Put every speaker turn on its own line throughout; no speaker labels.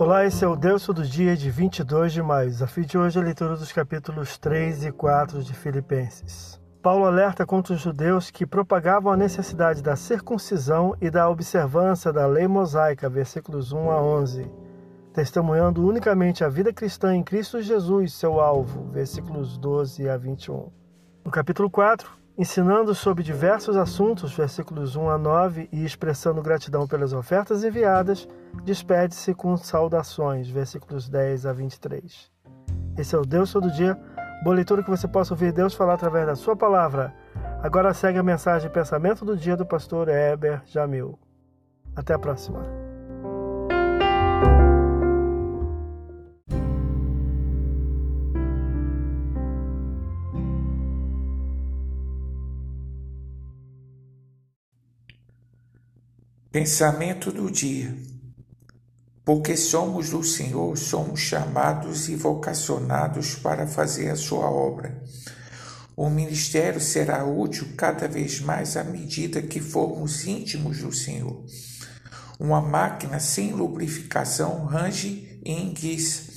Olá, esse é o Deus do dia de 22 de maio. Desafio de hoje é a leitura dos capítulos 3 e 4 de Filipenses. Paulo alerta contra os judeus que propagavam a necessidade da circuncisão e da observância da lei mosaica, versículos 1 a 11, testemunhando unicamente a vida cristã em Cristo Jesus, seu alvo, versículos 12 a 21. No capítulo 4, ensinando sobre diversos assuntos, versículos 1 a 9, e expressando gratidão pelas ofertas enviadas, despede-se com saudações, versículos 10 a 23. Esse é o Deus Todo Dia, boa leitura que você possa ouvir Deus falar através da sua palavra. Agora segue a mensagem Pensamento do Dia do pastor Heber Jamil. Até a próxima.
Pensamento do dia. Porque somos do Senhor, somos chamados e vocacionados para fazer a sua obra. O ministério será útil cada vez mais à medida que formos íntimos do Senhor. Uma máquina sem lubrificação range e enguiça,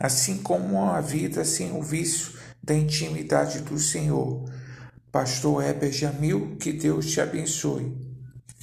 assim como uma vida sem o vício da intimidade do Senhor. Pastor Heber Jamil, que Deus te abençoe.